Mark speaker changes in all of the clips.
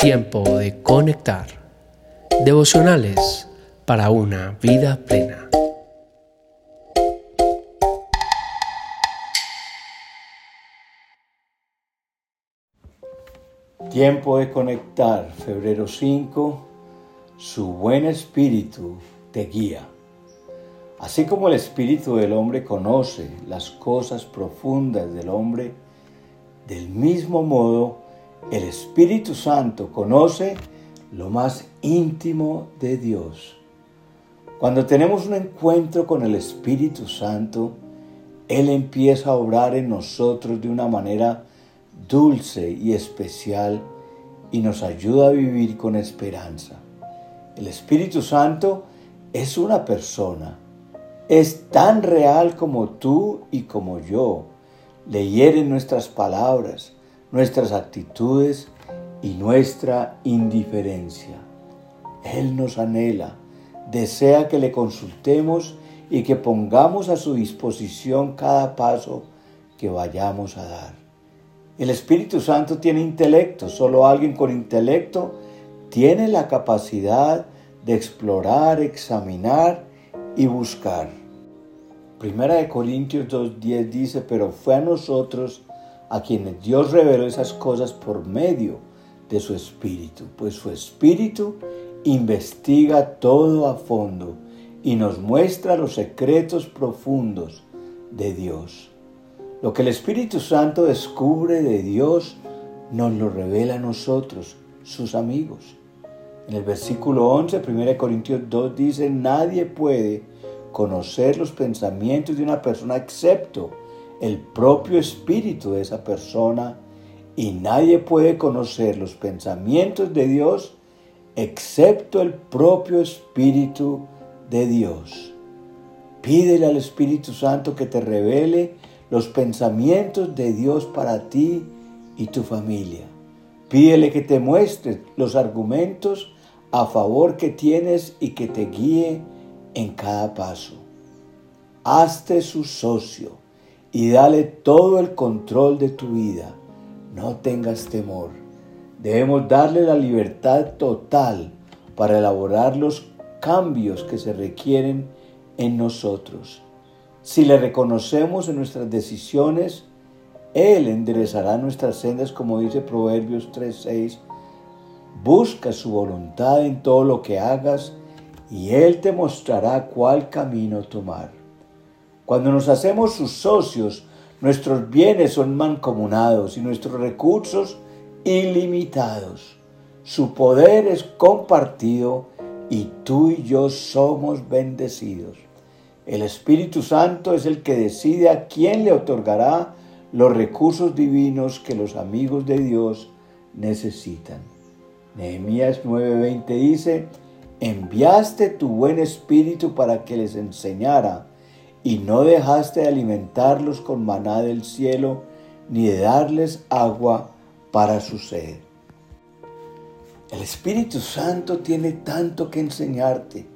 Speaker 1: Tiempo de conectar. Devocionales para una vida plena.
Speaker 2: Tiempo de conectar, febrero 5, su buen espíritu te guía. Así como el espíritu del hombre conoce las cosas profundas del hombre, del mismo modo el Espíritu Santo conoce lo más íntimo de Dios. Cuando tenemos un encuentro con el Espíritu Santo, Él empieza a obrar en nosotros de una manera dulce y especial y nos ayuda a vivir con esperanza. El Espíritu Santo es una persona, es tan real como tú y como yo. Le hieren nuestras palabras, nuestras actitudes y nuestra indiferencia. Él nos anhela, desea que le consultemos y que pongamos a su disposición cada paso que vayamos a dar. El Espíritu Santo tiene intelecto, solo alguien con intelecto tiene la capacidad de explorar, examinar y buscar. Primera de Corintios 2.10 dice, pero fue a nosotros a quienes Dios reveló esas cosas por medio de su Espíritu, pues su Espíritu investiga todo a fondo y nos muestra los secretos profundos de Dios. Lo que el Espíritu Santo descubre de Dios nos lo revela a nosotros, sus amigos. En el versículo 11, 1 Corintios 2 dice, nadie puede conocer los pensamientos de una persona excepto el propio espíritu de esa persona y nadie puede conocer los pensamientos de Dios excepto el propio espíritu de Dios. Pídele al Espíritu Santo que te revele los pensamientos de Dios para ti y tu familia. Pídele que te muestre los argumentos a favor que tienes y que te guíe en cada paso. Hazte su socio y dale todo el control de tu vida. No tengas temor. Debemos darle la libertad total para elaborar los cambios que se requieren en nosotros. Si le reconocemos en nuestras decisiones, Él enderezará nuestras sendas, como dice Proverbios 3:6. Busca su voluntad en todo lo que hagas y Él te mostrará cuál camino tomar. Cuando nos hacemos sus socios, nuestros bienes son mancomunados y nuestros recursos ilimitados. Su poder es compartido y tú y yo somos bendecidos. El Espíritu Santo es el que decide a quién le otorgará los recursos divinos que los amigos de Dios necesitan. Nehemías 9:20 dice, enviaste tu buen espíritu para que les enseñara y no dejaste de alimentarlos con maná del cielo, ni de darles agua para su sed. El Espíritu Santo tiene tanto que enseñarte.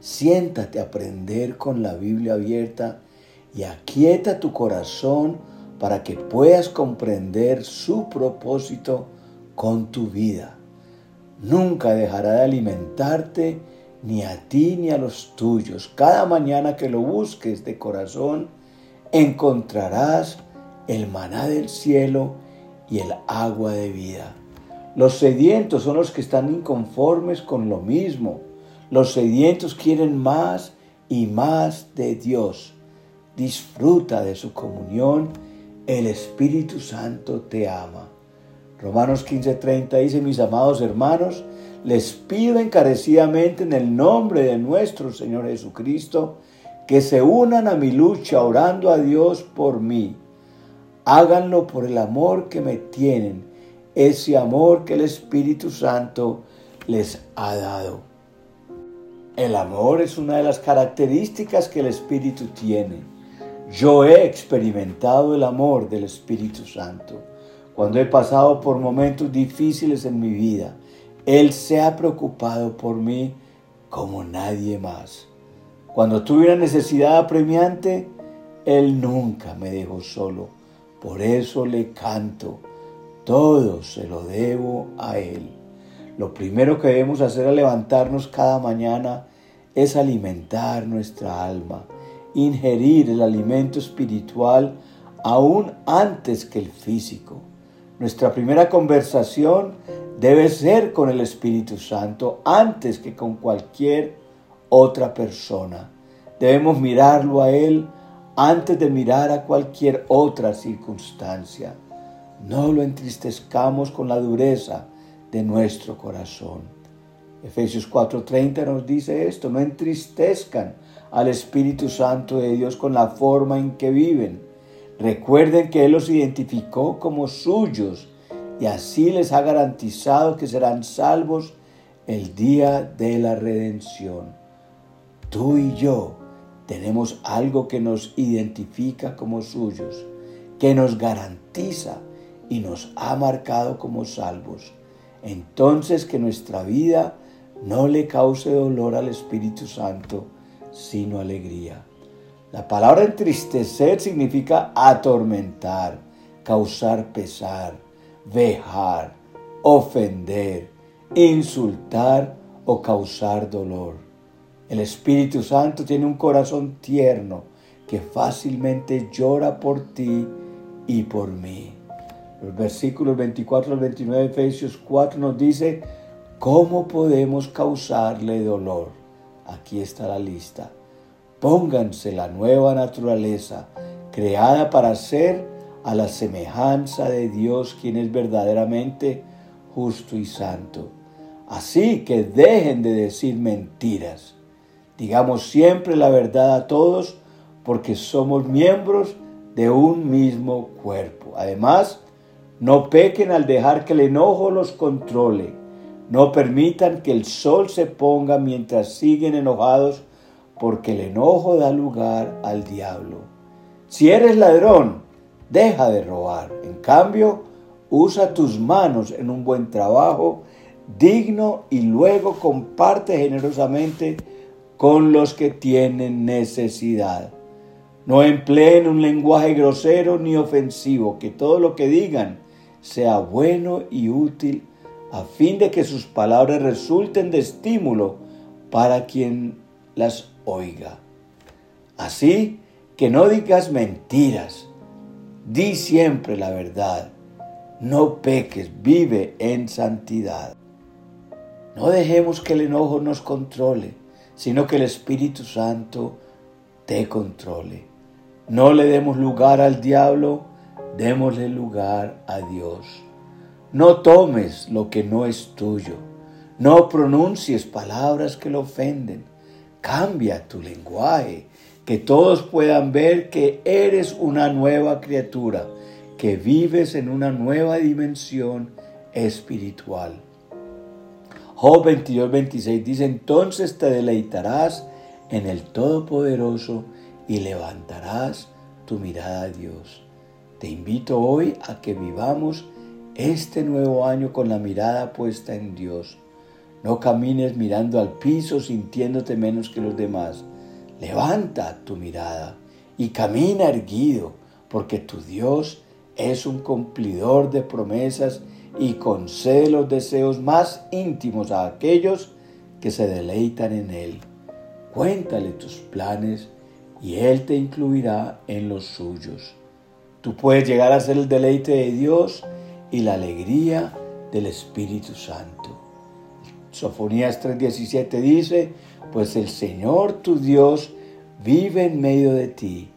Speaker 2: Siéntate a aprender con la Biblia abierta y aquieta tu corazón para que puedas comprender su propósito con tu vida. Nunca dejará de alimentarte ni a ti ni a los tuyos. Cada mañana que lo busques de corazón, encontrarás el maná del cielo y el agua de vida. Los sedientos son los que están inconformes con lo mismo. Los sedientos quieren más y más de Dios. Disfruta de su comunión. El Espíritu Santo te ama. Romanos 15:30 dice, mis amados hermanos, les pido encarecidamente en el nombre de nuestro Señor Jesucristo que se unan a mi lucha orando a Dios por mí. Háganlo por el amor que me tienen, ese amor que el Espíritu Santo les ha dado. El amor es una de las características que el Espíritu tiene. Yo he experimentado el amor del Espíritu Santo cuando he pasado por momentos difíciles en mi vida él se ha preocupado por mí como nadie más. Cuando tuve una necesidad apremiante, Él nunca me dejó solo. Por eso le canto, todo se lo debo a Él. Lo primero que debemos hacer al levantarnos cada mañana es alimentar nuestra alma, ingerir el alimento espiritual aún antes que el físico. Nuestra primera conversación debe ser con el Espíritu Santo antes que con cualquier otra persona. Debemos mirarlo a Él antes de mirar a cualquier otra circunstancia. No lo entristezcamos con la dureza de nuestro corazón. Efesios 4:30 nos dice esto, no entristezcan al Espíritu Santo de Dios con la forma en que viven. Recuerden que Él los identificó como suyos y así les ha garantizado que serán salvos el día de la redención. Tú y yo tenemos algo que nos identifica como suyos, que nos garantiza y nos ha marcado como salvos. Entonces que nuestra vida no le cause dolor al Espíritu Santo, sino alegría. La palabra entristecer significa atormentar, causar pesar, vejar, ofender, insultar o causar dolor. El Espíritu Santo tiene un corazón tierno que fácilmente llora por ti y por mí. Los versículos 24 al 29 de Efesios 4 nos dice cómo podemos causarle dolor. Aquí está la lista. Pónganse la nueva naturaleza, creada para ser a la semejanza de Dios, quien es verdaderamente justo y santo. Así que dejen de decir mentiras Digamos siempre la verdad a todos porque somos miembros de un mismo cuerpo. Además, no pequen al dejar que el enojo los controle. No permitan que el sol se ponga mientras siguen enojados porque el enojo da lugar al diablo. Si eres ladrón, deja de robar. En cambio, usa tus manos en un buen trabajo digno y luego comparte generosamente con los que tienen necesidad. No empleen un lenguaje grosero ni ofensivo, que todo lo que digan sea bueno y útil, a fin de que sus palabras resulten de estímulo para quien las oiga. Así que no digas mentiras, di siempre la verdad, no peques, vive en santidad. No dejemos que el enojo nos controle sino que el Espíritu Santo te controle. No le demos lugar al diablo, démosle lugar a Dios. No tomes lo que no es tuyo. No pronuncies palabras que lo ofenden. Cambia tu lenguaje, que todos puedan ver que eres una nueva criatura, que vives en una nueva dimensión espiritual. Job 22, 26 dice, entonces te deleitarás en el Todopoderoso y levantarás tu mirada a Dios. Te invito hoy a que vivamos este nuevo año con la mirada puesta en Dios. No camines mirando al piso sintiéndote menos que los demás. Levanta tu mirada y camina erguido, porque tu Dios es un cumplidor de promesas y concede los deseos más íntimos a aquellos que se deleitan en Él. Cuéntale tus planes y Él te incluirá en los suyos. Tú puedes llegar a ser el deleite de Dios y la alegría del Espíritu Santo. Sofonías 3:17 dice, pues el Señor tu Dios vive en medio de ti.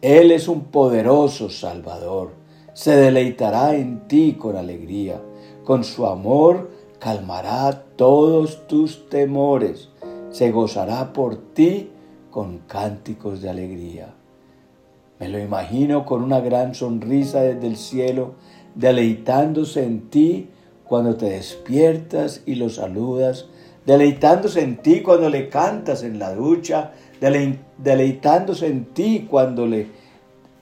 Speaker 2: Él es un poderoso Salvador se deleitará en ti con alegría. Con su amor calmará todos tus temores. Se gozará por ti con cánticos de alegría. Me lo imagino con una gran sonrisa desde el cielo, deleitándose en ti cuando te despiertas y lo saludas, deleitándose en ti cuando le cantas en la ducha, deleitándose en ti cuando le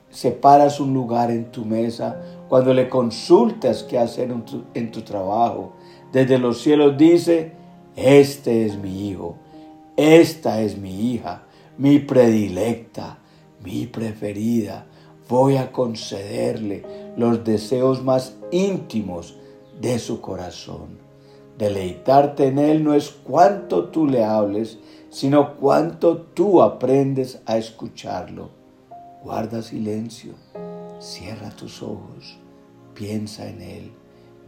Speaker 2: separas un lugar en tu mesa, cuando le consultas qué hacer en tu, en tu trabajo. Desde los cielos dice, este es mi hijo, esta es mi hija, mi predilecta, mi preferida. voy a concederle los deseos más íntimos de su corazón. Deleitarte en Él no es cuánto tú le hables, sino cuánto tú aprendes a escucharlo. Guarda silencio, cierra tus ojos, piensa en Él,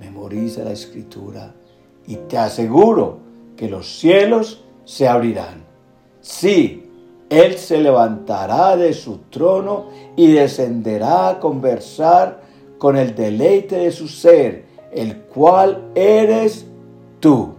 Speaker 2: memoriza la escritura y te aseguro que los cielos se abrirán. Sí, Él se levantará de su trono y descenderá a conversar con el deleite de su ser, el cual eres tú.